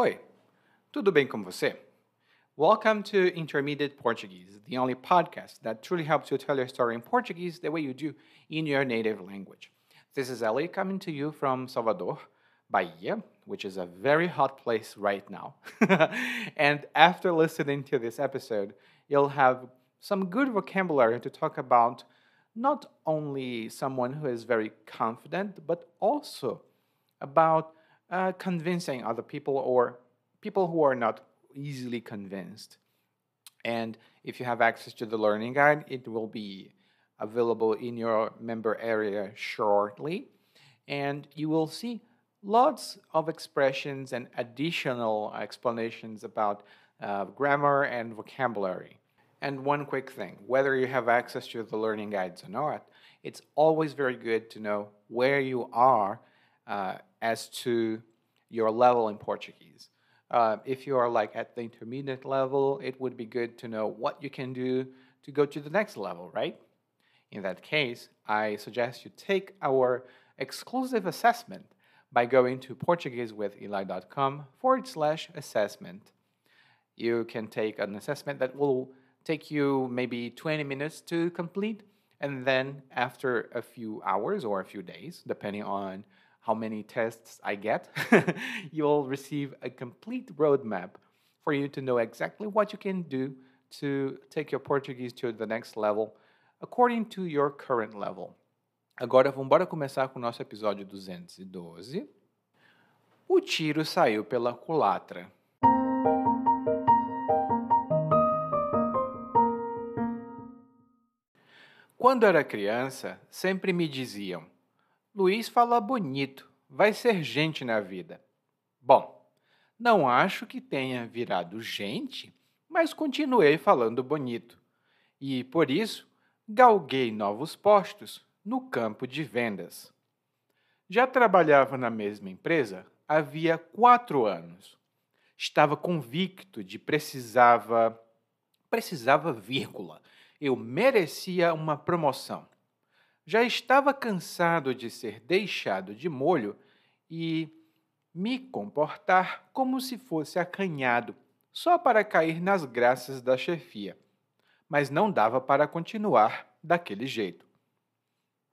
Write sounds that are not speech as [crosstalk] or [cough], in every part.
Oi, tudo bem com você? Welcome to Intermediate Portuguese, the only podcast that truly helps you tell your story in Portuguese the way you do in your native language. This is Ellie coming to you from Salvador, Bahia, which is a very hot place right now. [laughs] and after listening to this episode, you'll have some good vocabulary to talk about not only someone who is very confident, but also about uh, convincing other people or people who are not easily convinced. And if you have access to the learning guide, it will be available in your member area shortly. And you will see lots of expressions and additional explanations about uh, grammar and vocabulary. And one quick thing whether you have access to the learning guides or not, it's always very good to know where you are uh, as to your level in Portuguese. Uh, if you are like at the intermediate level, it would be good to know what you can do to go to the next level, right? In that case, I suggest you take our exclusive assessment by going to PortugueseWithEli.com forward slash assessment. You can take an assessment that will take you maybe 20 minutes to complete, and then after a few hours or a few days, depending on how many tests I get, [laughs] you'll receive a complete roadmap for you to know exactly what you can do to take your Portuguese to the next level according to your current level. Agora vamos embora começar com o nosso episódio 212. O tiro saiu pela culatra. Quando era criança, sempre me diziam: Luiz fala bonito, vai ser gente na vida. Bom, não acho que tenha virado gente, mas continuei falando bonito. E, por isso, galguei novos postos no campo de vendas. Já trabalhava na mesma empresa havia quatro anos. Estava convicto de precisava. precisava, vírgula. Eu merecia uma promoção. Já estava cansado de ser deixado de molho e me comportar como se fosse acanhado, só para cair nas graças da chefia. Mas não dava para continuar daquele jeito.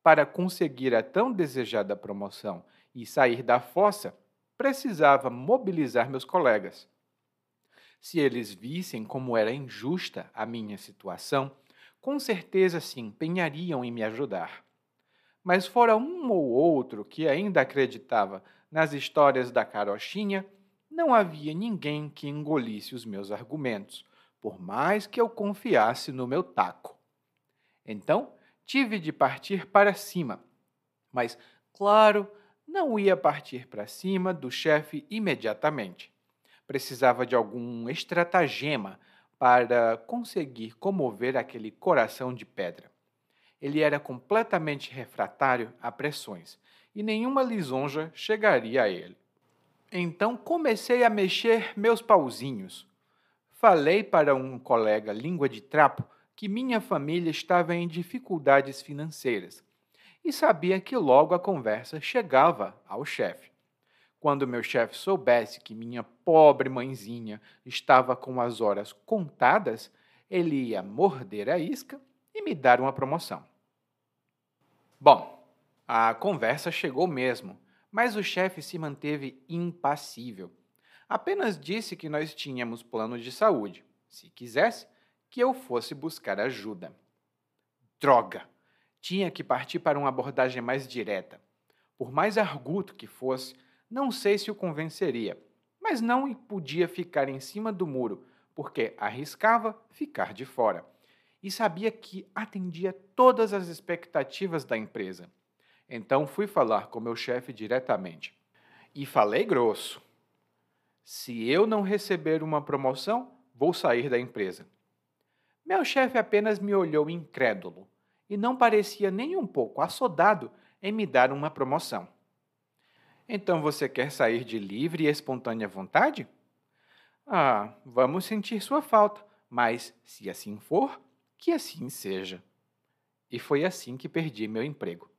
Para conseguir a tão desejada promoção e sair da fossa, precisava mobilizar meus colegas. Se eles vissem como era injusta a minha situação, com certeza se empenhariam em me ajudar mas fora um ou outro que ainda acreditava nas histórias da carochinha, não havia ninguém que engolisse os meus argumentos, por mais que eu confiasse no meu taco. Então, tive de partir para cima. Mas, claro, não ia partir para cima do chefe imediatamente. Precisava de algum estratagema para conseguir comover aquele coração de pedra ele era completamente refratário a pressões e nenhuma lisonja chegaria a ele. Então comecei a mexer meus pauzinhos. Falei para um colega língua de trapo que minha família estava em dificuldades financeiras e sabia que logo a conversa chegava ao chefe. Quando meu chefe soubesse que minha pobre mãezinha estava com as horas contadas, ele ia morder a isca e me dar uma promoção. Bom, a conversa chegou mesmo, mas o chefe se manteve impassível. Apenas disse que nós tínhamos plano de saúde, se quisesse, que eu fosse buscar ajuda. Droga! Tinha que partir para uma abordagem mais direta. Por mais arguto que fosse, não sei se o convenceria, mas não podia ficar em cima do muro, porque arriscava ficar de fora e sabia que atendia todas as expectativas da empresa. Então fui falar com meu chefe diretamente. E falei grosso. Se eu não receber uma promoção, vou sair da empresa. Meu chefe apenas me olhou incrédulo e não parecia nem um pouco assodado em me dar uma promoção. Então você quer sair de livre e espontânea vontade? Ah, vamos sentir sua falta, mas se assim for, que assim seja. E foi assim que perdi meu emprego.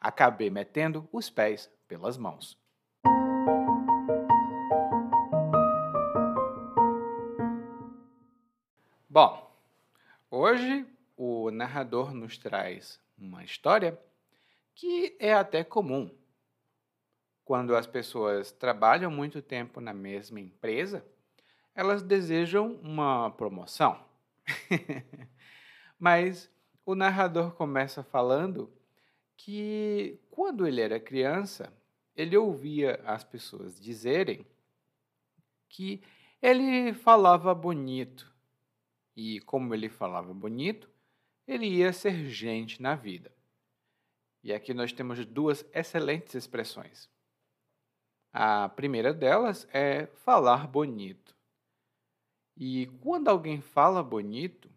Acabei metendo os pés pelas mãos. Bom, hoje o narrador nos traz uma história que é até comum. Quando as pessoas trabalham muito tempo na mesma empresa, elas desejam uma promoção. [laughs] Mas o narrador começa falando que quando ele era criança, ele ouvia as pessoas dizerem que ele falava bonito. E como ele falava bonito, ele ia ser gente na vida. E aqui nós temos duas excelentes expressões. A primeira delas é falar bonito. E quando alguém fala bonito,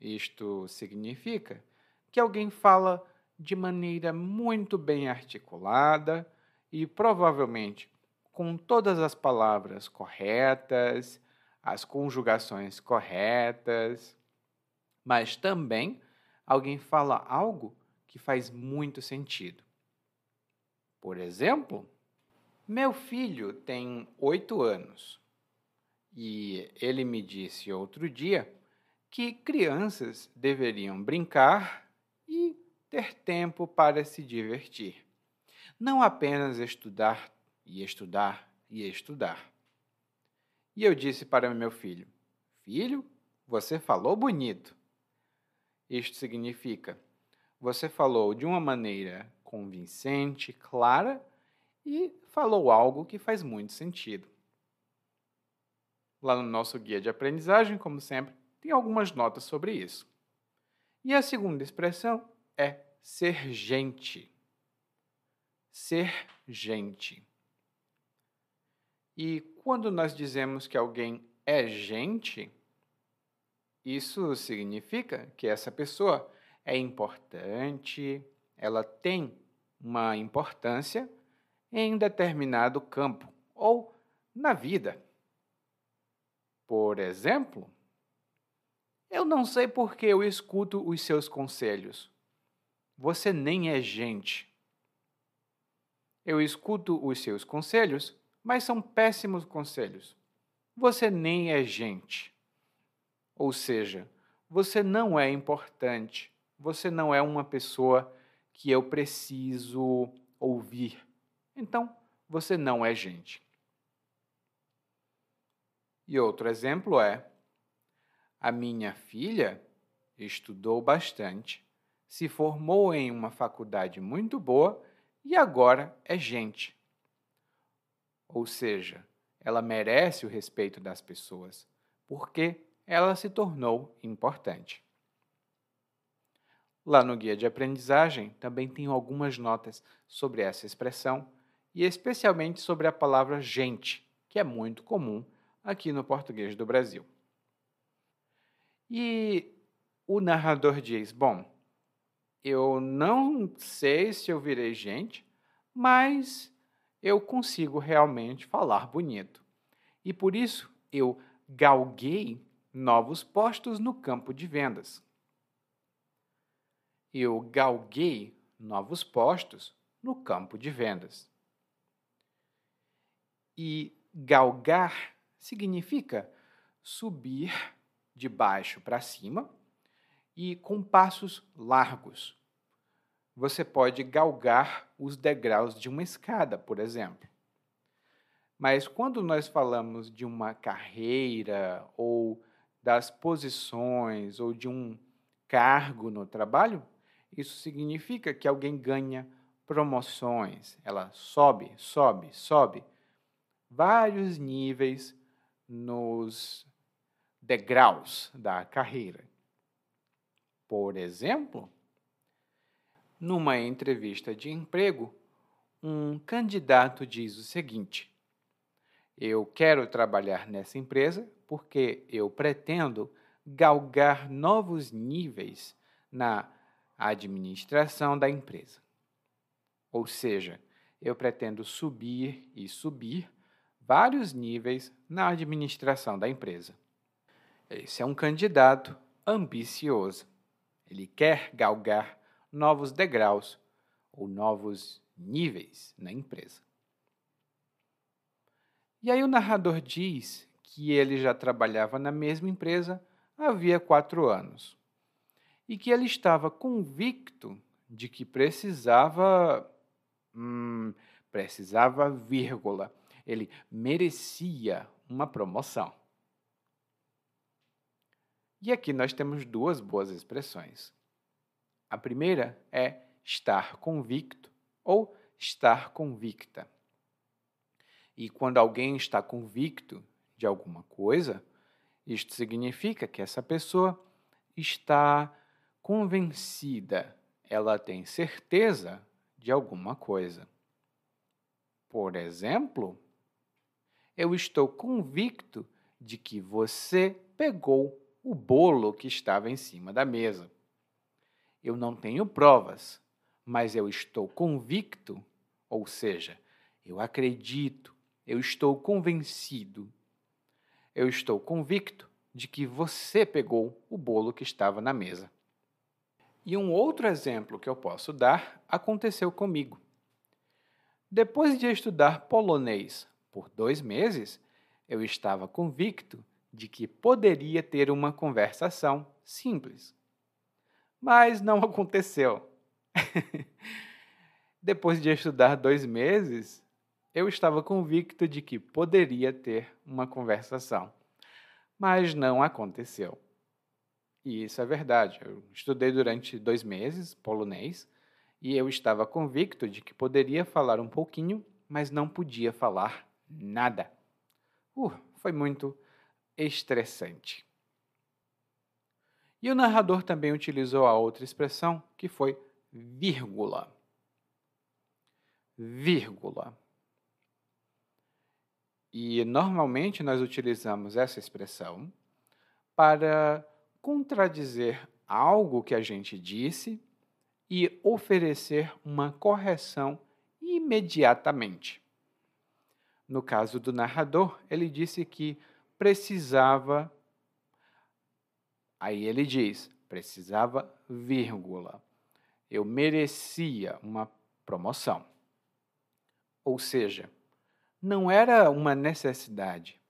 isto significa que alguém fala de maneira muito bem articulada e provavelmente com todas as palavras corretas, as conjugações corretas, mas também alguém fala algo que faz muito sentido. Por exemplo, meu filho tem oito anos e ele me disse outro dia que crianças deveriam brincar e ter tempo para se divertir, não apenas estudar e estudar e estudar. E eu disse para meu filho: Filho, você falou bonito. Isto significa: você falou de uma maneira convincente, clara e falou algo que faz muito sentido. Lá no nosso guia de aprendizagem, como sempre, tem algumas notas sobre isso. E a segunda expressão é ser gente. Ser gente. E quando nós dizemos que alguém é gente, isso significa que essa pessoa é importante, ela tem uma importância em determinado campo ou na vida. Por exemplo, eu não sei por que eu escuto os seus conselhos. Você nem é gente. Eu escuto os seus conselhos, mas são péssimos conselhos. Você nem é gente. Ou seja, você não é importante. Você não é uma pessoa que eu preciso ouvir. Então, você não é gente. E outro exemplo é: a minha filha estudou bastante, se formou em uma faculdade muito boa e agora é gente. Ou seja, ela merece o respeito das pessoas, porque ela se tornou importante. Lá no guia de aprendizagem também tenho algumas notas sobre essa expressão e especialmente sobre a palavra gente, que é muito comum aqui no português do Brasil. E o narrador diz: Bom, eu não sei se eu virei gente, mas eu consigo realmente falar bonito. E por isso eu galguei novos postos no campo de vendas eu galguei novos postos no campo de vendas. E galgar significa subir de baixo para cima e com passos largos. Você pode galgar os degraus de uma escada, por exemplo. Mas quando nós falamos de uma carreira ou das posições ou de um cargo no trabalho, isso significa que alguém ganha promoções, ela sobe, sobe, sobe vários níveis nos degraus da carreira. Por exemplo, numa entrevista de emprego, um candidato diz o seguinte: Eu quero trabalhar nessa empresa porque eu pretendo galgar novos níveis na administração da empresa. Ou seja, eu pretendo subir e subir vários níveis na administração da empresa. Esse é um candidato ambicioso. Ele quer galgar novos degraus ou novos níveis na empresa. E aí o narrador diz que ele já trabalhava na mesma empresa havia quatro anos. e que ele estava convicto de que precisava. Hum, precisava, vírgula. Ele merecia uma promoção. E aqui nós temos duas boas expressões. A primeira é estar convicto ou estar convicta. E quando alguém está convicto de alguma coisa, isto significa que essa pessoa está convencida, ela tem certeza de alguma coisa. Por exemplo, eu estou convicto de que você pegou o bolo que estava em cima da mesa. Eu não tenho provas, mas eu estou convicto, ou seja, eu acredito, eu estou convencido, eu estou convicto de que você pegou o bolo que estava na mesa. E um outro exemplo que eu posso dar aconteceu comigo. Depois de estudar polonês por dois meses, eu estava convicto de que poderia ter uma conversação simples. Mas não [laughs] aconteceu. Depois de estudar dois meses, eu estava convicto de que poderia ter uma conversação. Mas não aconteceu. E isso é verdade. Eu estudei durante dois meses polonês e eu estava convicto de que poderia falar um pouquinho, mas não podia falar nada. Uh, foi muito estressante. E o narrador também utilizou a outra expressão, que foi vírgula. Vírgula. E normalmente nós utilizamos essa expressão para contradizer algo que a gente disse e oferecer uma correção imediatamente. No caso do narrador, ele disse que precisava. Aí ele diz: precisava, vírgula. Eu merecia uma promoção. Ou seja, não era uma necessidade,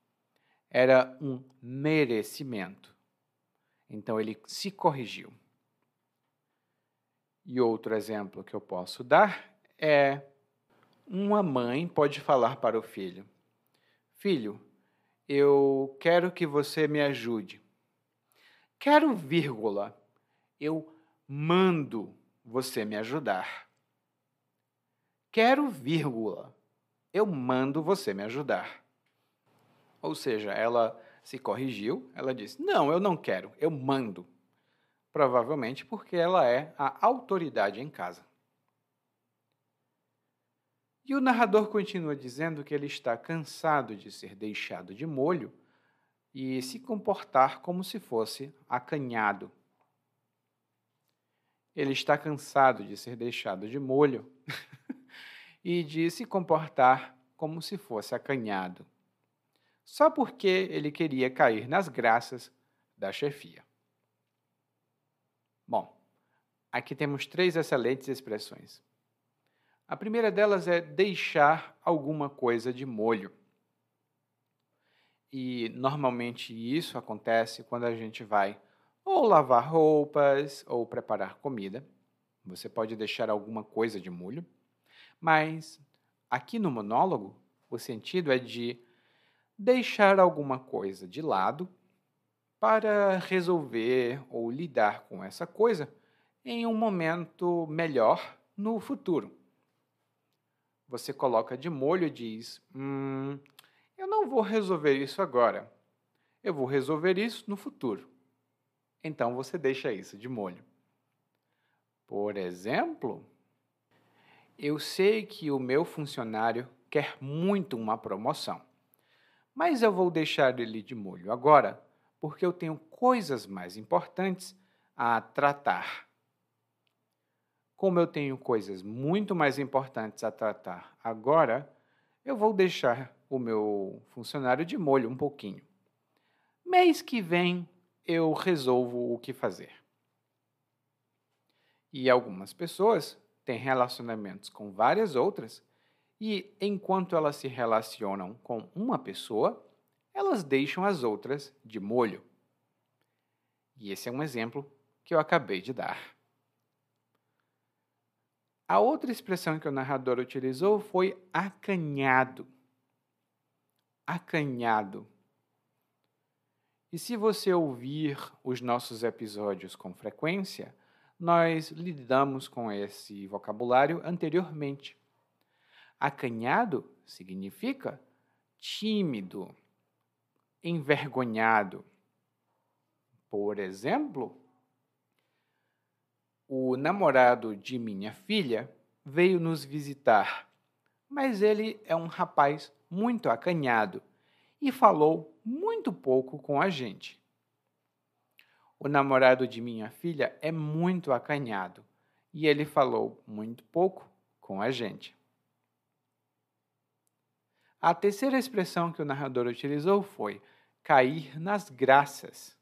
era um merecimento. Então ele se corrigiu. E outro exemplo que eu posso dar é uma mãe pode falar para o filho: Filho, eu quero que você me ajude. Quero, vírgula, eu mando você me ajudar. Quero, vírgula, eu mando você me ajudar. Ou seja, ela se corrigiu, ela disse: Não, eu não quero, eu mando. Provavelmente porque ela é a autoridade em casa. E o narrador continua dizendo que ele está cansado de ser deixado de molho e se comportar como se fosse acanhado. Ele está cansado de ser deixado de molho [laughs] e de se comportar como se fosse acanhado, só porque ele queria cair nas graças da chefia. Bom, aqui temos três excelentes expressões. A primeira delas é deixar alguma coisa de molho. E normalmente isso acontece quando a gente vai ou lavar roupas ou preparar comida. Você pode deixar alguma coisa de molho. Mas aqui no monólogo, o sentido é de deixar alguma coisa de lado para resolver ou lidar com essa coisa em um momento melhor no futuro você coloca de molho e diz: Hum, eu não vou resolver isso agora. Eu vou resolver isso no futuro. Então você deixa isso de molho. Por exemplo, eu sei que o meu funcionário quer muito uma promoção, mas eu vou deixar ele de molho agora porque eu tenho coisas mais importantes a tratar como eu tenho coisas muito mais importantes a tratar agora, eu vou deixar o meu funcionário de molho um pouquinho. Mês que vem eu resolvo o que fazer. E algumas pessoas têm relacionamentos com várias outras, e enquanto elas se relacionam com uma pessoa, elas deixam as outras de molho. E esse é um exemplo que eu acabei de dar. A outra expressão que o narrador utilizou foi acanhado. Acanhado. E se você ouvir os nossos episódios com frequência, nós lidamos com esse vocabulário anteriormente. Acanhado significa tímido, envergonhado. Por exemplo, o namorado de minha filha veio nos visitar, mas ele é um rapaz muito acanhado e falou muito pouco com a gente. O namorado de minha filha é muito acanhado e ele falou muito pouco com a gente. A terceira expressão que o narrador utilizou foi cair nas graças.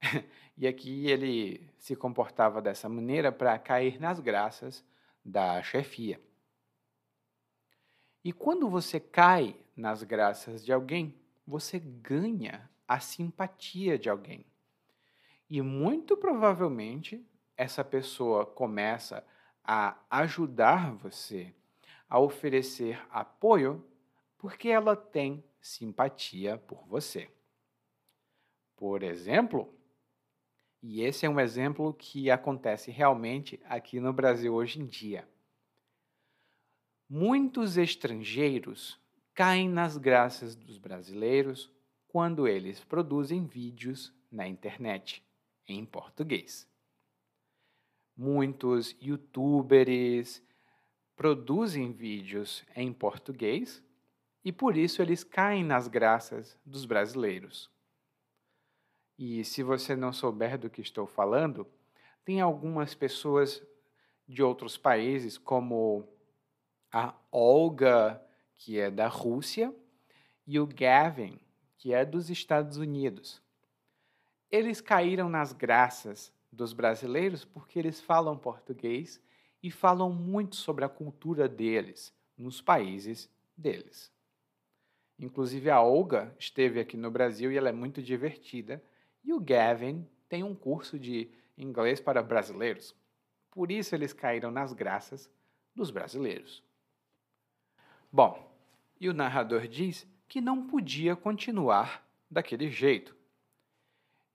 [laughs] e aqui ele se comportava dessa maneira para cair nas graças da chefia. E quando você cai nas graças de alguém, você ganha a simpatia de alguém. E muito provavelmente essa pessoa começa a ajudar você, a oferecer apoio, porque ela tem simpatia por você. Por exemplo, e esse é um exemplo que acontece realmente aqui no Brasil hoje em dia. Muitos estrangeiros caem nas graças dos brasileiros quando eles produzem vídeos na internet em português. Muitos youtubers produzem vídeos em português e por isso eles caem nas graças dos brasileiros. E se você não souber do que estou falando, tem algumas pessoas de outros países, como a Olga, que é da Rússia, e o Gavin, que é dos Estados Unidos. Eles caíram nas graças dos brasileiros porque eles falam português e falam muito sobre a cultura deles nos países deles. Inclusive a Olga esteve aqui no Brasil e ela é muito divertida. E o Gavin tem um curso de inglês para brasileiros. Por isso eles caíram nas graças dos brasileiros. Bom, e o narrador diz que não podia continuar daquele jeito.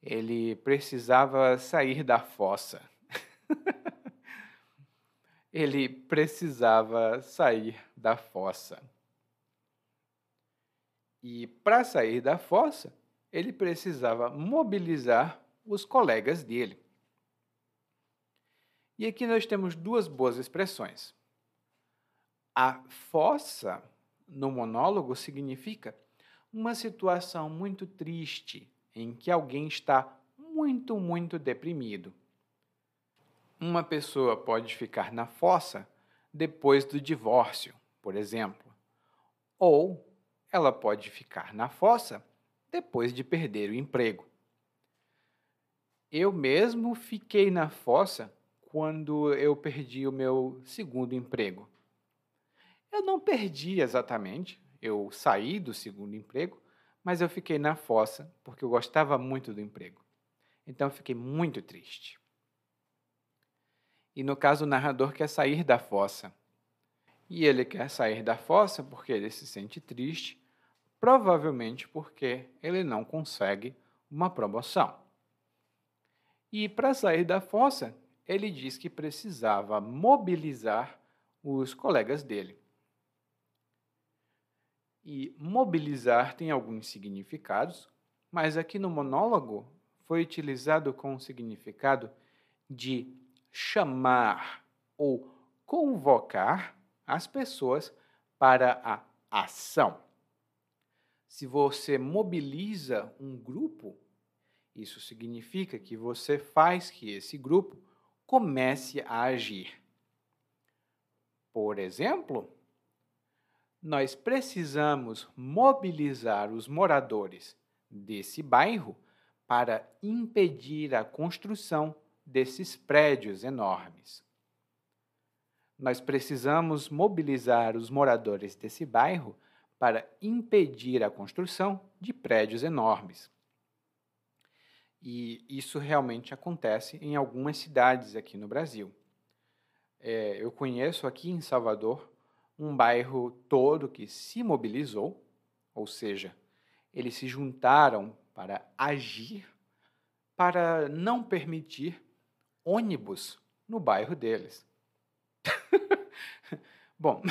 Ele precisava sair da fossa. [laughs] Ele precisava sair da fossa. E para sair da fossa, ele precisava mobilizar os colegas dele. E aqui nós temos duas boas expressões. A fossa, no monólogo, significa uma situação muito triste em que alguém está muito, muito deprimido. Uma pessoa pode ficar na fossa depois do divórcio, por exemplo, ou ela pode ficar na fossa depois de perder o emprego. Eu mesmo fiquei na fossa quando eu perdi o meu segundo emprego. Eu não perdi exatamente, eu saí do segundo emprego, mas eu fiquei na fossa porque eu gostava muito do emprego. Então eu fiquei muito triste. E no caso, o narrador quer sair da fossa. E ele quer sair da fossa porque ele se sente triste provavelmente porque ele não consegue uma promoção. E para sair da fossa, ele diz que precisava mobilizar os colegas dele. E mobilizar tem alguns significados, mas aqui no monólogo foi utilizado com o significado de chamar ou convocar as pessoas para a ação. Se você mobiliza um grupo, isso significa que você faz que esse grupo comece a agir. Por exemplo, nós precisamos mobilizar os moradores desse bairro para impedir a construção desses prédios enormes. Nós precisamos mobilizar os moradores desse bairro para impedir a construção de prédios enormes. E isso realmente acontece em algumas cidades aqui no Brasil. É, eu conheço aqui em Salvador um bairro todo que se mobilizou, ou seja, eles se juntaram para agir para não permitir ônibus no bairro deles. [laughs] Bom,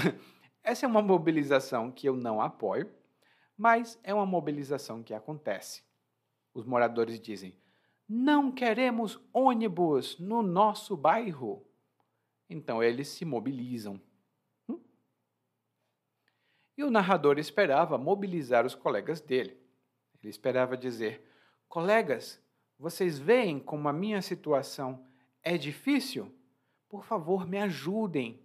essa é uma mobilização que eu não apoio, mas é uma mobilização que acontece. Os moradores dizem: não queremos ônibus no nosso bairro. Então eles se mobilizam. Hum? E o narrador esperava mobilizar os colegas dele. Ele esperava dizer: Colegas, vocês veem como a minha situação é difícil? Por favor, me ajudem.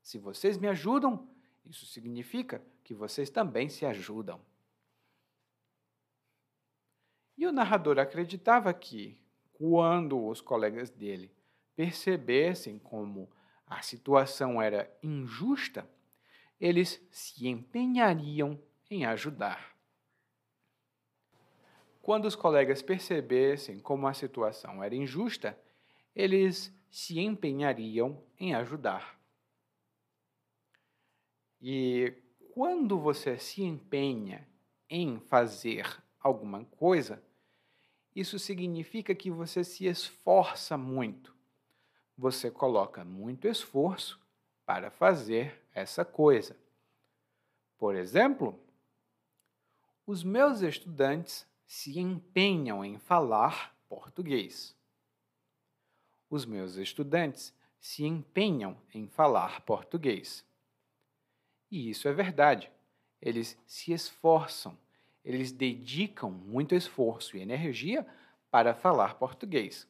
Se vocês me ajudam, isso significa que vocês também se ajudam. E o narrador acreditava que, quando os colegas dele percebessem como a situação era injusta, eles se empenhariam em ajudar. Quando os colegas percebessem como a situação era injusta, eles se empenhariam em ajudar. E quando você se empenha em fazer alguma coisa, isso significa que você se esforça muito. Você coloca muito esforço para fazer essa coisa. Por exemplo, os meus estudantes se empenham em falar português. Os meus estudantes se empenham em falar português. E isso é verdade. Eles se esforçam eles dedicam muito esforço e energia para falar português.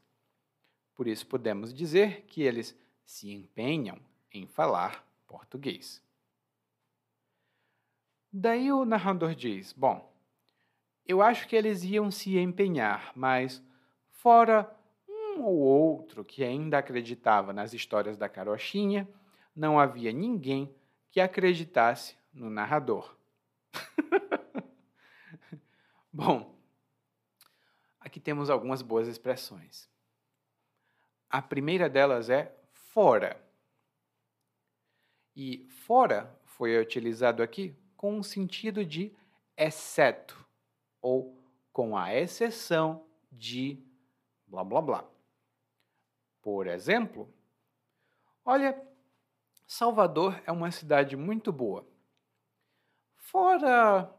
Por isso, podemos dizer que eles se empenham em falar português. Daí o narrador diz: Bom, eu acho que eles iam se empenhar, mas fora um ou outro que ainda acreditava nas histórias da carochinha, não havia ninguém que acreditasse no narrador. [laughs] Bom, aqui temos algumas boas expressões. A primeira delas é fora. E fora foi utilizado aqui com o sentido de exceto ou com a exceção de blá blá blá. Por exemplo, olha, Salvador é uma cidade muito boa. Fora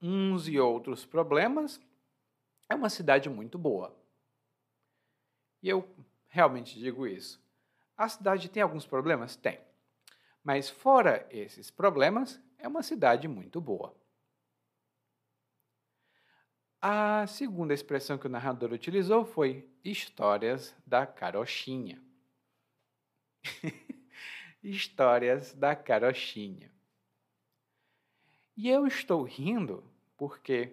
uns e outros problemas, é uma cidade muito boa. E eu realmente digo isso. A cidade tem alguns problemas? Tem. Mas fora esses problemas, é uma cidade muito boa. A segunda expressão que o narrador utilizou foi histórias da carochinha. [laughs] histórias da carochinha. E eu estou rindo porque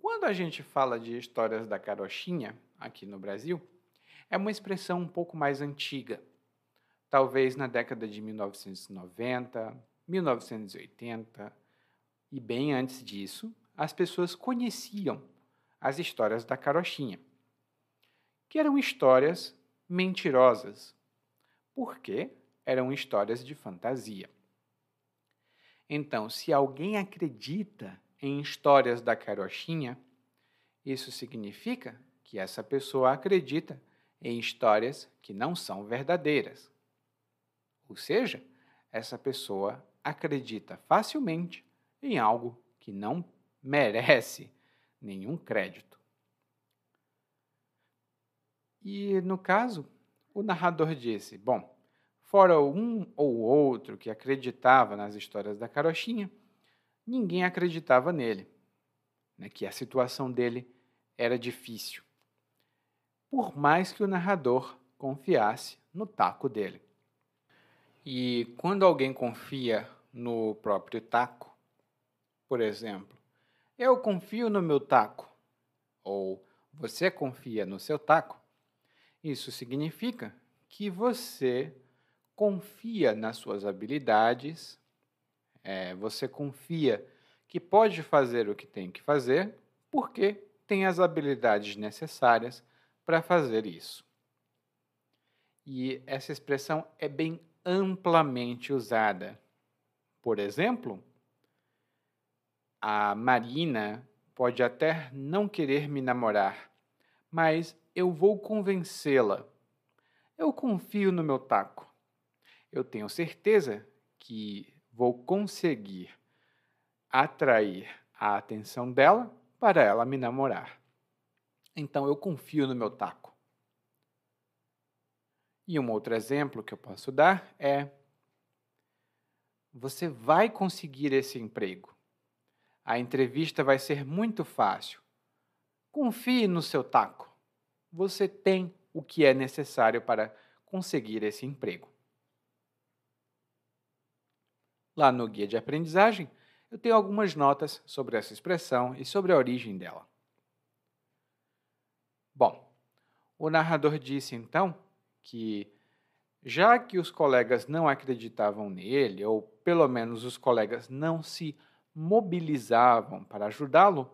quando a gente fala de histórias da carochinha aqui no Brasil, é uma expressão um pouco mais antiga. Talvez na década de 1990, 1980 e bem antes disso, as pessoas conheciam as histórias da carochinha, que eram histórias mentirosas, porque eram histórias de fantasia. Então, se alguém acredita em histórias da carochinha, isso significa que essa pessoa acredita em histórias que não são verdadeiras. Ou seja, essa pessoa acredita facilmente em algo que não [laughs] merece nenhum crédito. E no caso, o narrador disse: Bom, Fora um ou outro que acreditava nas histórias da carochinha, ninguém acreditava nele, né, que a situação dele era difícil, por mais que o narrador confiasse no taco dele. E quando alguém confia no próprio taco, por exemplo, eu confio no meu taco, ou você confia no seu taco, isso significa que você confia nas suas habilidades, é, você confia que pode fazer o que tem que fazer, porque tem as habilidades necessárias para fazer isso. E essa expressão é bem amplamente usada. Por exemplo, a Marina pode até não querer me namorar, mas eu vou convencê-la. Eu confio no meu taco. Eu tenho certeza que vou conseguir atrair a atenção dela para ela me namorar. Então eu confio no meu taco. E um outro exemplo que eu posso dar é: você vai conseguir esse emprego. A entrevista vai ser muito fácil. Confie no seu taco. Você tem o que é necessário para conseguir esse emprego. Lá no guia de aprendizagem, eu tenho algumas notas sobre essa expressão e sobre a origem dela. Bom, o narrador disse então que, já que os colegas não acreditavam nele, ou pelo menos os colegas não se mobilizavam para ajudá-lo,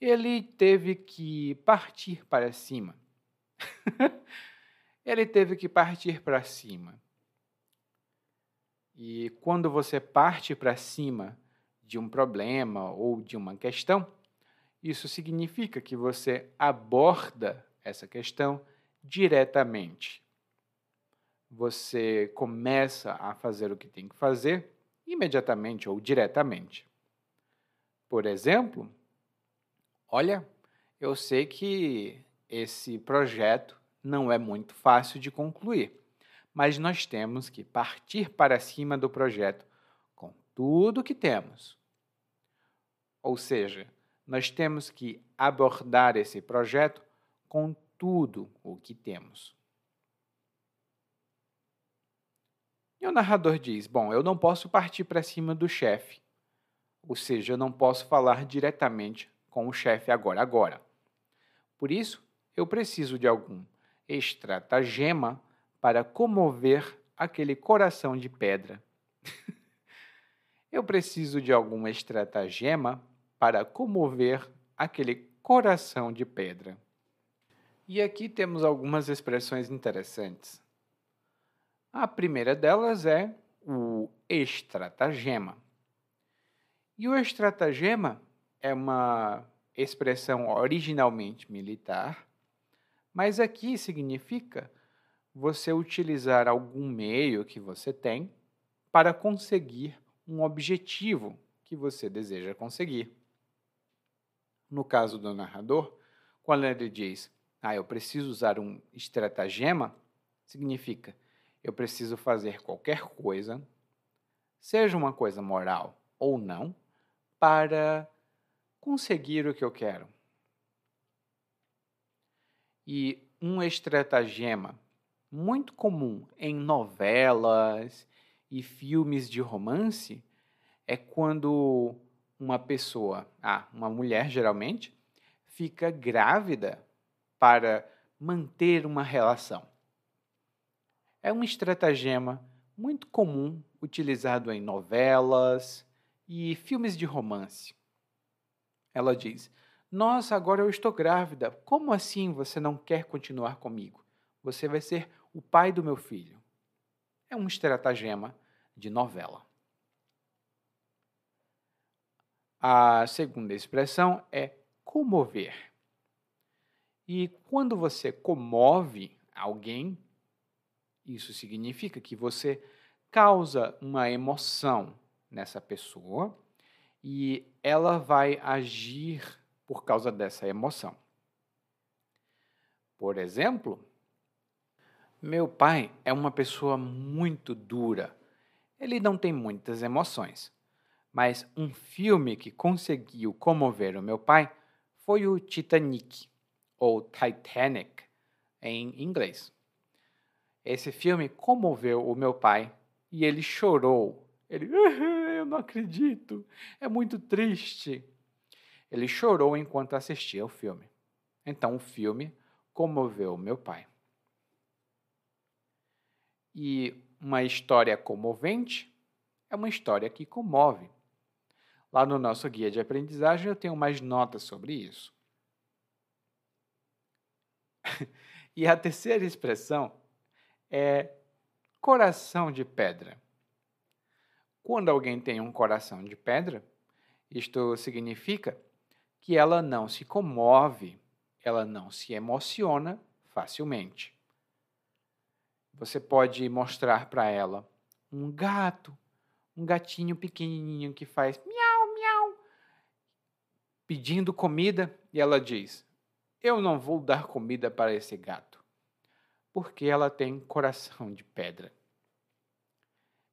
ele teve que partir para cima. [laughs] ele teve que partir para cima. E quando você parte para cima de um problema ou de uma questão, isso significa que você aborda essa questão diretamente. Você começa a fazer o que tem que fazer imediatamente ou diretamente. Por exemplo, olha, eu sei que esse projeto não é muito fácil de concluir, mas nós temos que partir para cima do projeto com tudo que temos. Ou seja, nós temos que abordar esse projeto com tudo o que temos. E o narrador diz: Bom, eu não posso partir para cima do chefe, ou seja, eu não posso falar diretamente com o chefe agora, agora. Por isso, eu preciso de algum estratagema para comover aquele coração de pedra. eu preciso de algum estratagema para comover aquele coração de pedra. E aqui temos algumas expressões interessantes. A primeira delas é o estratagema. E o estratagema é uma expressão originalmente militar, mas aqui significa você utilizar algum meio que você tem para conseguir um objetivo que você deseja conseguir. No caso do narrador, quando ele diz, ah, eu preciso usar um estratagema, significa eu preciso fazer qualquer coisa, seja uma coisa moral ou não, para conseguir o que eu quero. E um estratagema muito comum em novelas e filmes de romance é quando uma pessoa, ah, uma mulher geralmente, fica grávida para manter uma relação. É um estratagema muito comum utilizado em novelas, e filmes de romance. Ela diz: Nossa, agora eu estou grávida. Como assim você não quer continuar comigo? Você vai ser o pai do meu filho. É um estratagema de novela. A segunda expressão é comover. E quando você comove alguém, isso significa que você causa uma emoção nessa pessoa e ela vai agir por causa dessa emoção. Por exemplo, meu pai é uma pessoa muito dura. Ele não tem muitas emoções. Mas um filme que conseguiu comover o meu pai foi o Titanic, ou Titanic em inglês. Esse filme comoveu o meu pai e ele chorou. Ele eu não acredito, é muito triste. Ele chorou enquanto assistia ao filme. Então o filme comoveu meu pai. E uma história comovente é uma história que comove. Lá no nosso guia de aprendizagem eu tenho mais notas sobre isso. [laughs] e a terceira expressão é coração de pedra. Quando alguém tem um coração de pedra, isto significa que ela não se comove, ela não se emociona facilmente. Você pode mostrar para ela um gato, um gatinho pequenininho que faz miau, miau, pedindo comida, e ela diz: Eu não vou dar comida para esse gato, porque ela tem coração de pedra.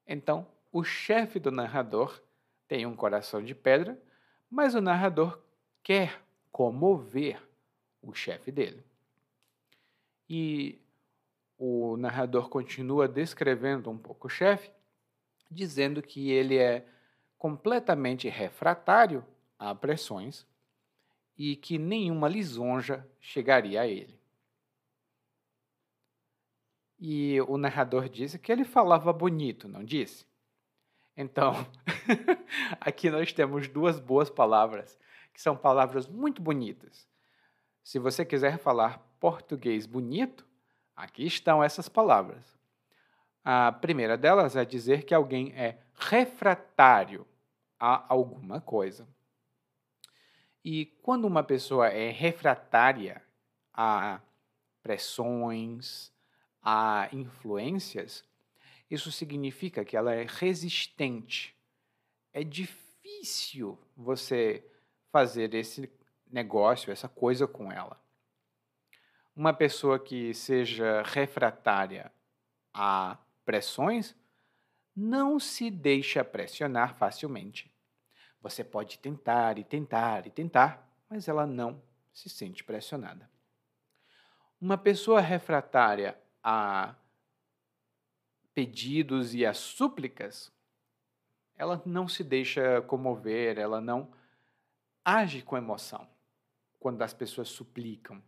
Então, o chefe do narrador tem um coração de pedra, mas o narrador quer comover o chefe dele. E o narrador continua descrevendo um pouco o chefe, dizendo que ele é completamente refratário a pressões e que nenhuma lisonja chegaria a ele. E o narrador disse que ele falava bonito, não disse? Então, [laughs] aqui nós temos duas boas palavras, que são palavras muito bonitas. Se você quiser falar português bonito, aqui estão essas palavras. A primeira delas é dizer que alguém é refratário a alguma coisa. E quando uma pessoa é refratária a pressões, a influências, isso significa que ela é resistente. É difícil você fazer esse negócio, essa coisa com ela. Uma pessoa que seja refratária a pressões não se deixa pressionar facilmente. Você pode tentar e tentar e tentar, mas ela não se sente pressionada. Uma pessoa refratária a pedidos e as súplicas, ela não se deixa comover, ela não age com emoção quando as pessoas suplicam.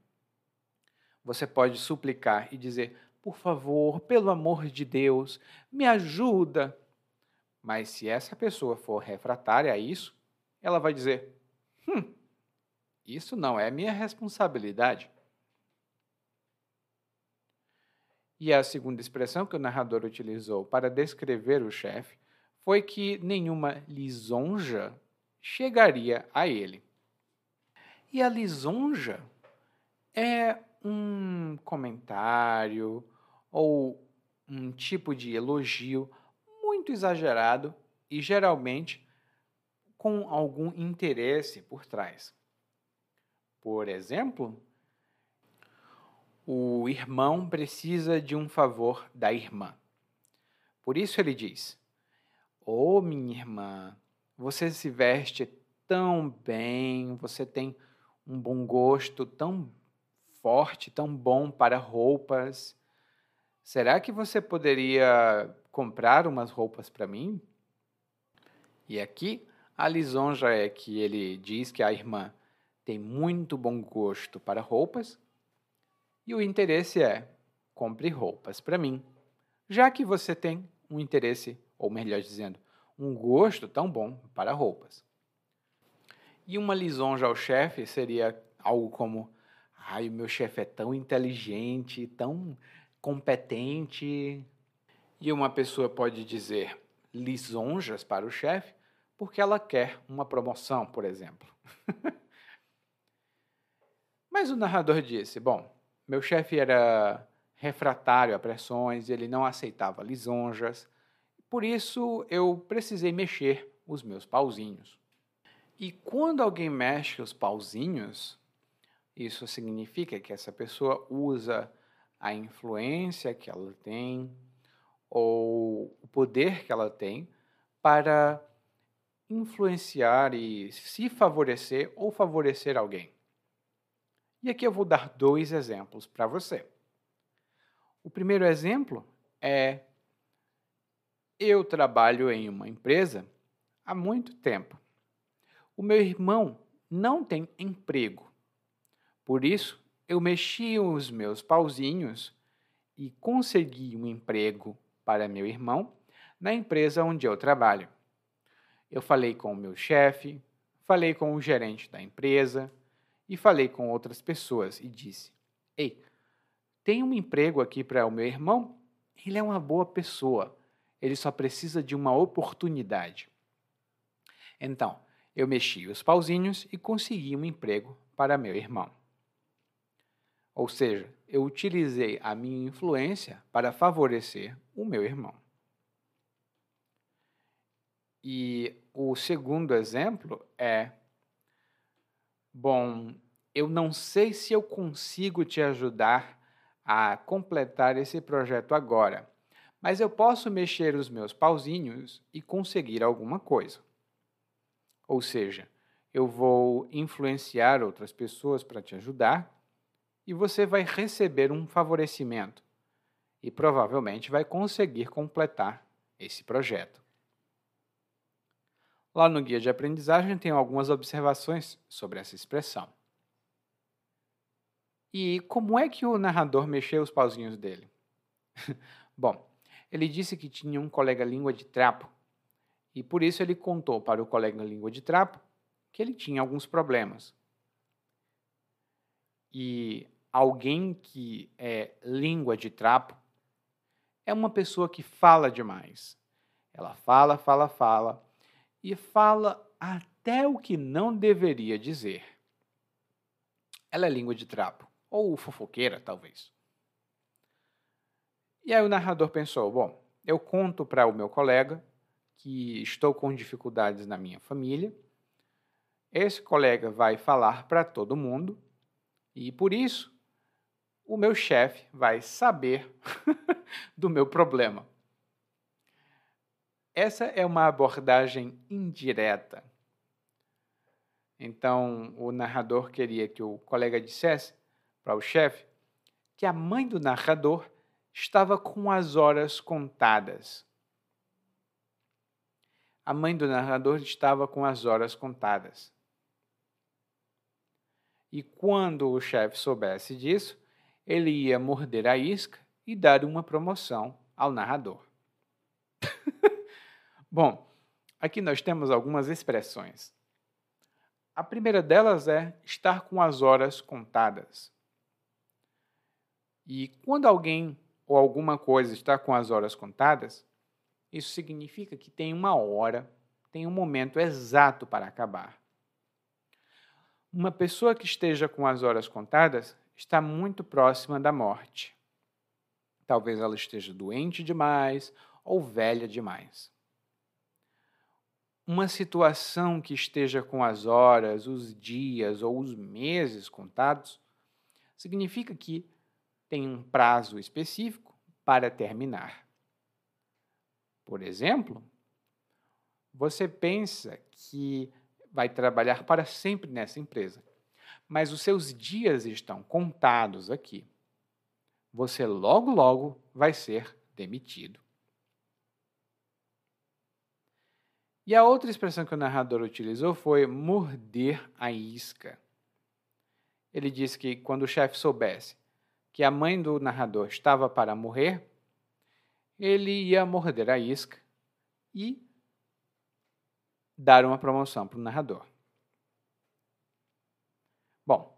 Você pode suplicar e dizer: por favor, pelo amor de Deus, me ajuda. Mas se essa pessoa for refratária a isso, ela vai dizer: hum, isso não é minha responsabilidade. E a segunda expressão que o narrador utilizou para descrever o chefe foi que nenhuma lisonja chegaria a ele. E a lisonja é um comentário ou um tipo de elogio muito exagerado e geralmente com algum interesse por trás. Por exemplo, o irmão precisa de um favor da irmã. Por isso ele diz: oh, minha irmã, você se veste tão bem, você tem um bom gosto tão forte, tão bom para roupas. Será que você poderia comprar umas roupas para mim? E aqui a lisonja é que ele diz que a irmã tem muito bom gosto para roupas e o interesse é: compre roupas para mim, já que você tem um interesse, ou melhor dizendo, um gosto tão bom para roupas. E uma lisonja ao chefe seria algo como: ai, o meu chefe é tão inteligente, tão competente. E uma pessoa pode dizer lisonjas para o chefe porque ela quer uma promoção, por exemplo. [laughs] Mas o narrador disse: bom, meu chefe era refratário a pressões, ele não aceitava lisonjas, por isso eu precisei mexer os meus pauzinhos. E quando alguém mexe os pauzinhos, isso significa que essa pessoa usa a influência que ela tem ou o poder que ela tem para influenciar e se favorecer ou favorecer alguém. E aqui eu vou dar dois exemplos para você. O primeiro exemplo é: eu trabalho em uma empresa há muito tempo. O meu irmão não tem emprego. Por isso, eu mexi os meus pauzinhos e consegui um emprego para meu irmão na empresa onde eu trabalho. Eu falei com o meu chefe, falei com o gerente da empresa, e falei com outras pessoas e disse: Ei, tem um emprego aqui para o meu irmão, ele é uma boa pessoa. Ele só precisa de uma oportunidade. Então, eu mexi os pauzinhos e consegui um emprego para meu irmão. Ou seja, eu utilizei a minha influência para favorecer o meu irmão. E o segundo exemplo é: bom, eu não sei se eu consigo te ajudar a completar esse projeto agora, mas eu posso mexer os meus pauzinhos e conseguir alguma coisa. Ou seja, eu vou influenciar outras pessoas para te ajudar e você vai receber um favorecimento e provavelmente vai conseguir completar esse projeto. Lá no guia de aprendizagem tem algumas observações sobre essa expressão. E como é que o narrador mexeu os pauzinhos dele? [laughs] Bom, ele disse que tinha um colega língua de trapo e por isso ele contou para o colega língua de trapo que ele tinha alguns problemas. E alguém que é língua de trapo é uma pessoa que fala demais. Ela fala, fala, fala e fala até o que não deveria dizer. Ela é língua de trapo, ou fofoqueira, talvez. E aí o narrador pensou: bom, eu conto para o meu colega que estou com dificuldades na minha família. Esse colega vai falar para todo mundo e por isso o meu chefe vai saber [laughs] do meu problema. Essa é uma abordagem indireta. Então, o narrador queria que o colega dissesse para o chefe que a mãe do narrador estava com as horas contadas. A mãe do narrador estava com as horas contadas. E quando o chefe soubesse disso, ele ia morder a isca e dar uma promoção ao narrador. [laughs] Bom, aqui nós temos algumas expressões. A primeira delas é estar com as horas contadas. E quando alguém ou alguma coisa está com as horas contadas, isso significa que tem uma hora, tem um momento exato para acabar. Uma pessoa que esteja com as horas contadas está muito próxima da morte. Talvez ela esteja doente demais ou velha demais. Uma situação que esteja com as horas, os dias ou os meses contados significa que tem um prazo específico para terminar. Por exemplo, você pensa que vai trabalhar para sempre nessa empresa mas os seus dias estão contados aqui. Você logo, logo vai ser demitido. E a outra expressão que o narrador utilizou foi morder a isca. Ele disse que quando o chefe soubesse que a mãe do narrador estava para morrer, ele ia morder a isca e dar uma promoção para o narrador. Bom,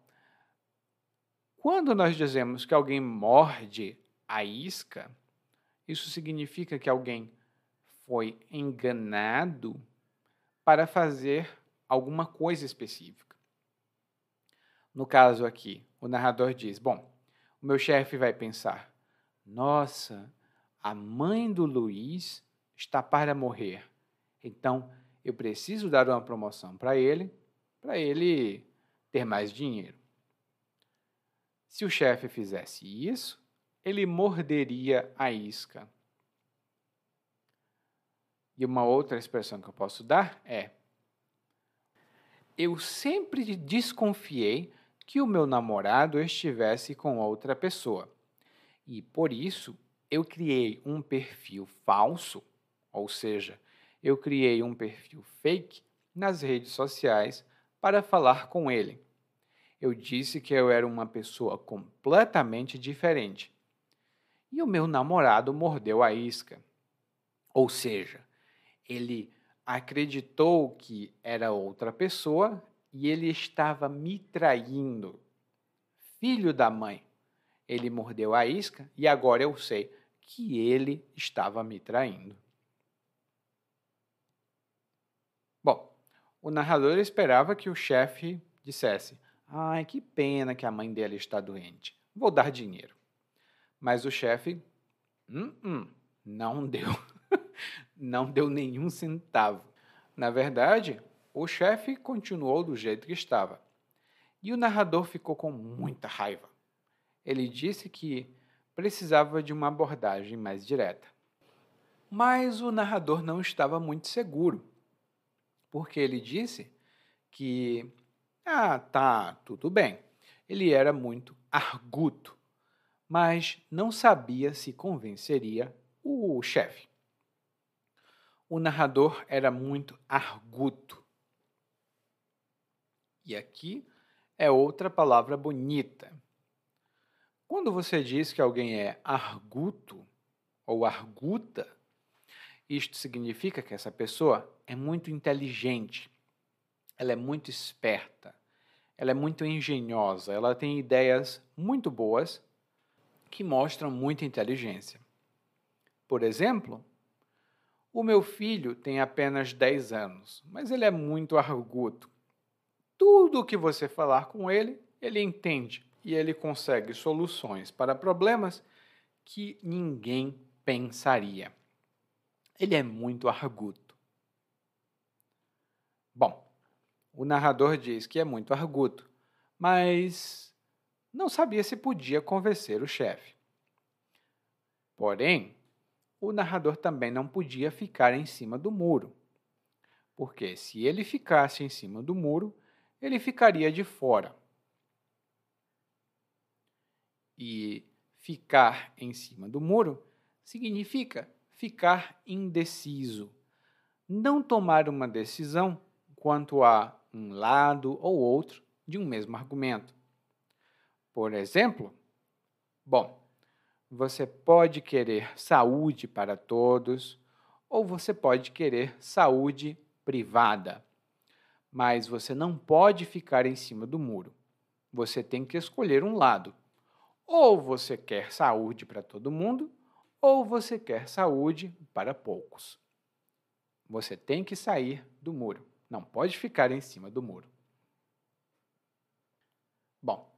quando nós dizemos que alguém morde a isca, isso significa que alguém foi enganado para fazer alguma coisa específica. No caso aqui, o narrador diz: Bom, o meu chefe vai pensar, nossa, a mãe do Luiz está para morrer. Então, eu preciso dar uma promoção para ele, para ele ter mais dinheiro. Se o chefe fizesse isso, ele morderia a isca. E uma outra expressão que eu posso dar é: Eu sempre desconfiei que o meu namorado estivesse com outra pessoa. E por isso eu criei um perfil falso, ou seja, eu criei um perfil fake nas redes sociais para falar com ele eu disse que eu era uma pessoa completamente diferente. E o meu namorado mordeu a isca. Ou seja, ele acreditou que era outra pessoa e ele estava me traindo. Filho da mãe. Ele mordeu a isca e agora eu sei que ele estava me traindo. Bom, o narrador esperava que o chefe dissesse: Ai, que pena que a mãe dele está doente. Vou dar dinheiro. Mas o chefe hum, hum, não deu. [laughs] não deu nenhum centavo. Na verdade, o chefe continuou do jeito que estava. E o narrador ficou com muita raiva. Ele disse que precisava de uma abordagem mais direta. Mas o narrador não estava muito seguro, porque ele disse que, ah, tá, tudo bem. Ele era muito arguto, mas não sabia se convenceria o chefe. O narrador era muito arguto. E aqui é outra palavra bonita. Quando você diz que alguém é arguto ou arguta, isto significa que essa pessoa é muito inteligente, ela é muito esperta, ela é muito engenhosa, ela tem ideias muito boas que mostram muita inteligência. Por exemplo, o meu filho tem apenas 10 anos, mas ele é muito arguto. Tudo o que você falar com ele, ele entende e ele consegue soluções para problemas que ninguém pensaria. Ele é muito arguto. Bom, o narrador diz que é muito arguto, mas não sabia se podia convencer o chefe. Porém, o narrador também não podia ficar em cima do muro, porque se ele ficasse em cima do muro, ele ficaria de fora. E ficar em cima do muro significa ficar indeciso, não tomar uma decisão quanto a um lado ou outro de um mesmo argumento. Por exemplo, bom, você pode querer saúde para todos ou você pode querer saúde privada. Mas você não pode ficar em cima do muro. Você tem que escolher um lado. Ou você quer saúde para todo mundo, ou você quer saúde para poucos. Você tem que sair do muro. Não pode ficar em cima do muro. Bom,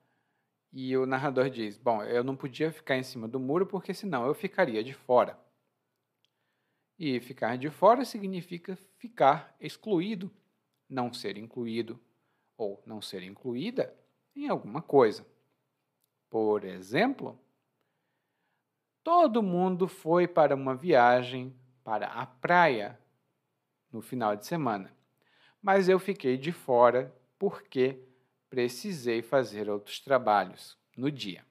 e o narrador diz: Bom, eu não podia ficar em cima do muro porque senão eu ficaria de fora. E ficar de fora significa ficar excluído, não ser incluído ou não ser incluída em alguma coisa. Por exemplo, todo mundo foi para uma viagem para a praia no final de semana, mas eu fiquei de fora porque precisei fazer outros trabalhos no dia.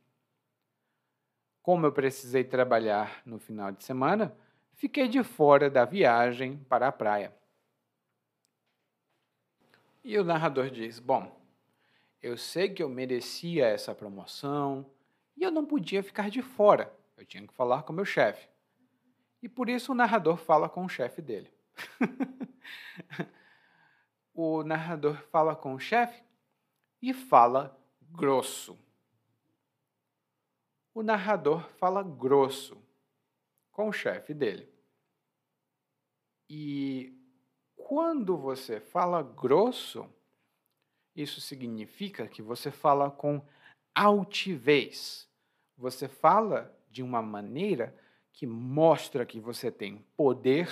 Como eu precisei trabalhar no final de semana, fiquei de fora da viagem para a praia. E o narrador diz: Bom, eu sei que eu merecia essa promoção e eu não podia ficar de fora, eu tinha que falar com meu chefe. E por isso o narrador fala com o chefe dele. [laughs] o narrador fala com o chefe e fala grosso. O narrador fala grosso com o chefe dele. E quando você fala grosso, isso significa que você fala com altivez. Você fala de uma maneira que mostra que você tem poder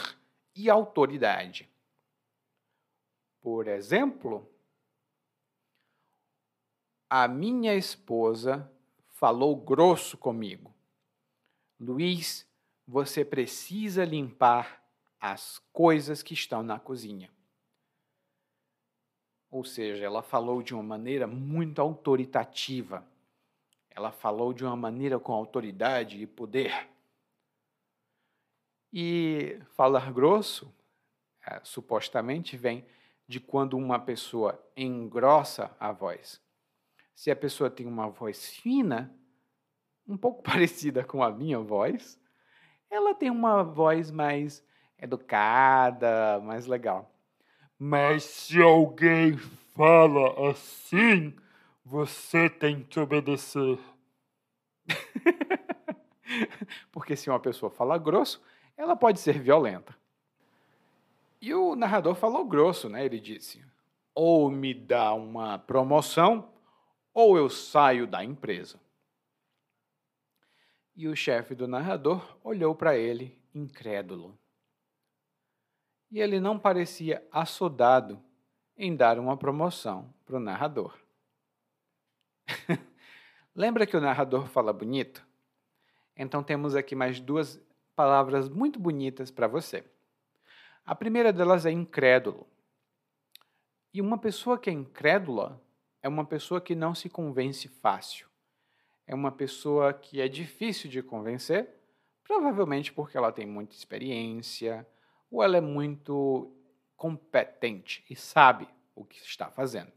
e autoridade. Por exemplo, a minha esposa falou grosso comigo. Luiz, você precisa limpar as coisas que estão na cozinha. Ou seja, ela falou de uma maneira muito autoritativa. Ela falou de uma maneira com autoridade e poder. E falar grosso, é, supostamente, vem de quando uma pessoa engrossa a voz. Se a pessoa tem uma voz fina, um pouco [laughs] parecida com a minha voz, ela tem uma voz mais educada, mais legal. Mas se alguém fala assim, você tem que obedecer. [laughs] Porque se uma pessoa fala grosso, ela pode ser violenta. E o narrador falou grosso, né? Ele disse: ou me dá uma promoção, ou eu saio da empresa. E o chefe do narrador olhou para ele, incrédulo. E ele não parecia assodado em dar uma promoção para o narrador. [laughs] Lembra que o narrador fala bonito? Então temos aqui mais duas palavras muito bonitas para você. A primeira delas é incrédulo. E uma pessoa que é incrédula é uma pessoa que não se convence fácil. É uma pessoa que é difícil de convencer, provavelmente porque ela tem muita experiência ou ela é muito competente e sabe o que está fazendo.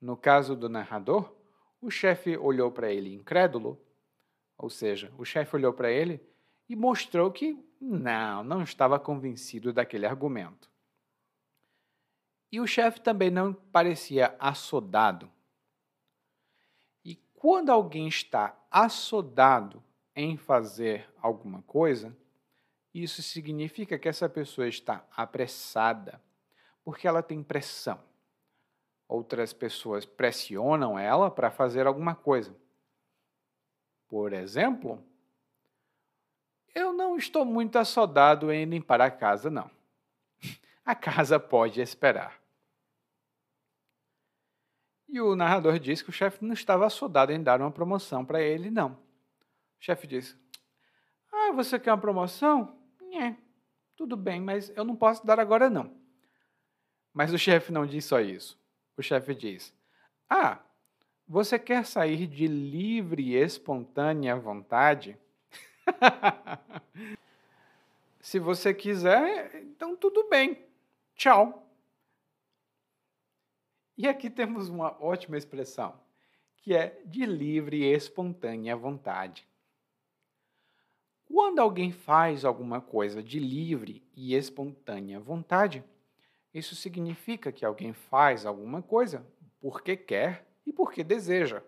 No caso do narrador, o chefe olhou para ele incrédulo, ou seja, o chefe olhou para ele e mostrou que não, não estava convencido daquele argumento. E o chefe também não parecia assodado. E quando alguém está assodado em fazer alguma coisa, isso significa que essa pessoa está apressada, porque ela tem pressão. Outras pessoas pressionam ela para fazer alguma coisa. Por exemplo, eu não estou muito assodado em limpar a casa, não. [laughs] A casa pode esperar. E o narrador disse que o chefe não estava assodado em dar uma promoção para ele, não. O chefe disse: Ah, você quer uma promoção? É, tudo bem, mas eu não posso dar agora, não. Mas o chefe não diz só isso. O chefe diz: Ah, você quer sair de livre e espontânea vontade? [laughs] Se você quiser, então tudo bem. Tchau. E aqui temos uma ótima expressão, que é de livre e espontânea vontade. Quando alguém faz alguma coisa de livre e espontânea vontade, isso significa que alguém faz alguma coisa porque quer e porque deseja.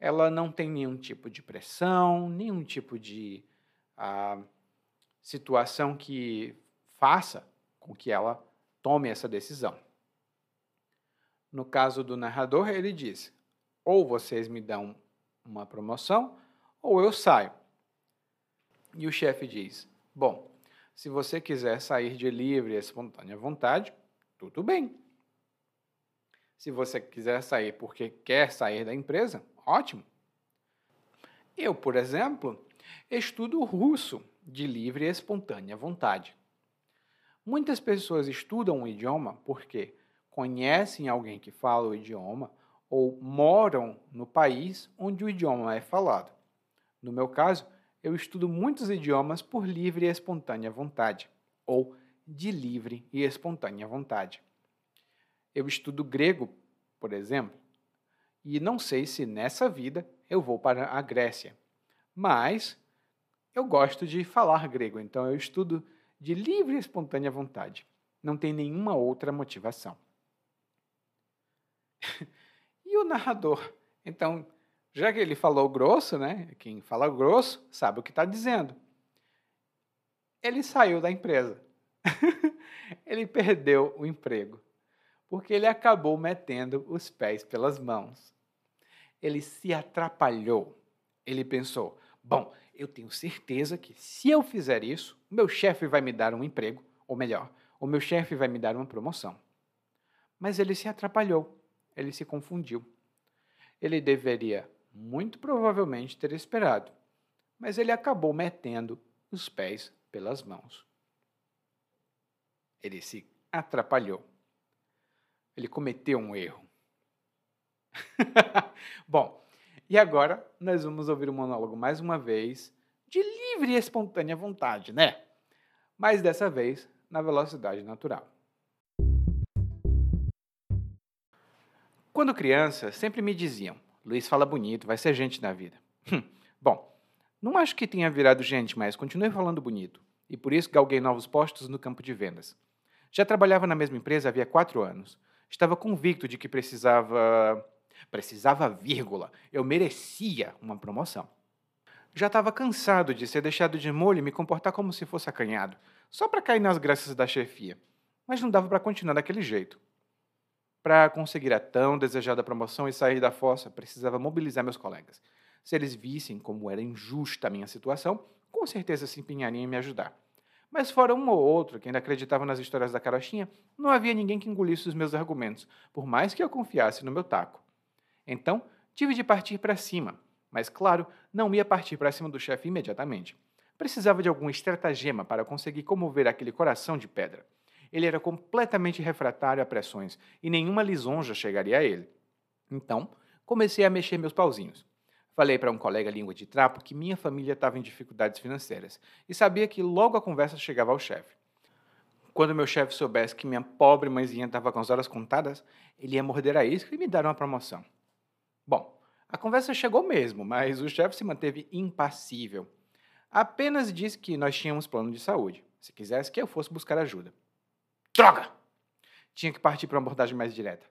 Ela não tem nenhum tipo de pressão, nenhum tipo de ah, situação que faça com que ela tome essa decisão. No caso do narrador, ele diz: ou vocês me dão uma promoção, ou eu saio. E o chefe diz: Bom, se você quiser sair de livre e espontânea vontade, tudo bem. Se você quiser sair porque quer sair da empresa, ótimo. Eu, por exemplo, estudo russo de livre e espontânea vontade. Muitas pessoas estudam um idioma porque conhecem alguém que fala o idioma ou moram no país onde o idioma é falado. No meu caso, eu estudo muitos idiomas por livre e espontânea vontade, ou de livre e espontânea vontade. Eu estudo grego, por exemplo, e não sei se nessa vida eu vou para a Grécia, mas eu gosto de falar grego, então eu estudo de livre e espontânea vontade. Não tem nenhuma outra motivação. [laughs] e o narrador? Então, já que ele falou grosso, né? Quem fala grosso sabe o que está dizendo. Ele saiu da empresa. [laughs] ele perdeu o emprego. Porque ele acabou metendo os pés pelas mãos. Ele se atrapalhou. Ele pensou: bom, eu tenho certeza que se eu fizer isso, o meu chefe vai me dar um emprego, ou melhor, o meu chefe vai me dar uma promoção. Mas ele se atrapalhou ele se confundiu. Ele deveria, muito provavelmente, ter esperado, mas ele acabou metendo os pés pelas mãos. Ele se atrapalhou. Ele cometeu um erro. [laughs] Bom, e agora nós vamos ouvir o monólogo mais uma vez, de livre e espontânea vontade, né? Mas dessa vez na velocidade natural. Quando criança, sempre me diziam: Luiz fala bonito, vai ser gente na vida. Hum, bom, não acho que tenha virado gente, mas continuei falando bonito. E por isso galguei novos postos no campo de vendas. Já trabalhava na mesma empresa havia quatro anos. Estava convicto de que precisava Precisava vírgula. Eu merecia uma promoção. Já estava cansado de ser deixado de molho e me comportar como se fosse acanhado, só para cair nas graças da chefia. Mas não dava para continuar daquele jeito. Para conseguir a tão desejada promoção e sair da fossa, precisava mobilizar meus colegas. Se eles vissem como era injusta a minha situação, com certeza se empenhariam em me ajudar. Mas fora um ou outro que ainda acreditava nas histórias da carochinha, não havia ninguém que engolisse os meus argumentos, por mais que eu confiasse no meu taco. Então, tive de partir para cima, mas claro, não ia partir para cima do chefe imediatamente. Precisava de algum estratagema para conseguir comover aquele coração de pedra. Ele era completamente refratário a pressões e nenhuma lisonja chegaria a ele. Então, comecei a mexer meus pauzinhos. Falei para um colega língua de trapo que minha família estava em dificuldades financeiras e sabia que logo a conversa chegava ao chefe. Quando meu chefe soubesse que minha pobre mãezinha estava com as horas contadas, ele ia morder a isca e me dar uma promoção. Bom, a conversa chegou mesmo, mas o chefe se manteve impassível. Apenas disse que nós tínhamos plano de saúde, se quisesse que eu fosse buscar ajuda. Droga! Tinha que partir para uma abordagem mais direta.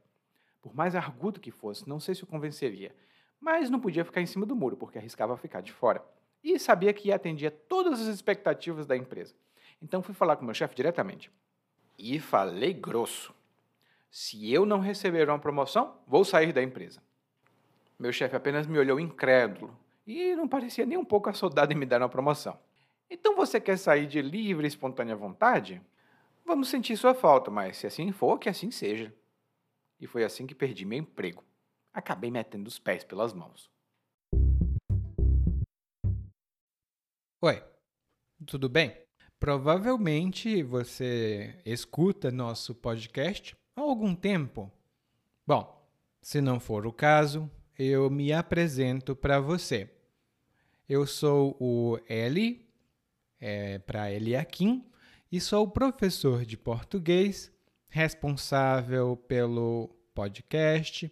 Por mais argudo que fosse, não sei se o convenceria, mas não podia ficar em cima do muro, porque arriscava ficar de fora. E sabia que atendia todas as expectativas da empresa. Então fui falar com meu chefe diretamente. E falei grosso. Se eu não receber uma promoção, vou sair da empresa. Meu chefe apenas me olhou incrédulo e não parecia nem um pouco assodado em me dar uma promoção. Então você quer sair de livre e espontânea vontade? Vamos sentir sua falta, mas se assim for, que assim seja. E foi assim que perdi meu emprego acabei metendo os pés pelas mãos. Oi, tudo bem? Provavelmente você escuta nosso podcast há algum tempo. Bom, se não for o caso, eu me apresento para você. Eu sou o Eli, é, para Eliakim, e sou professor de português, responsável pelo podcast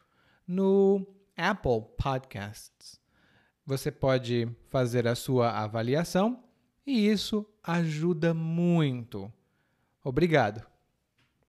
no Apple Podcasts. Você pode fazer a sua avaliação e isso ajuda muito. Obrigado.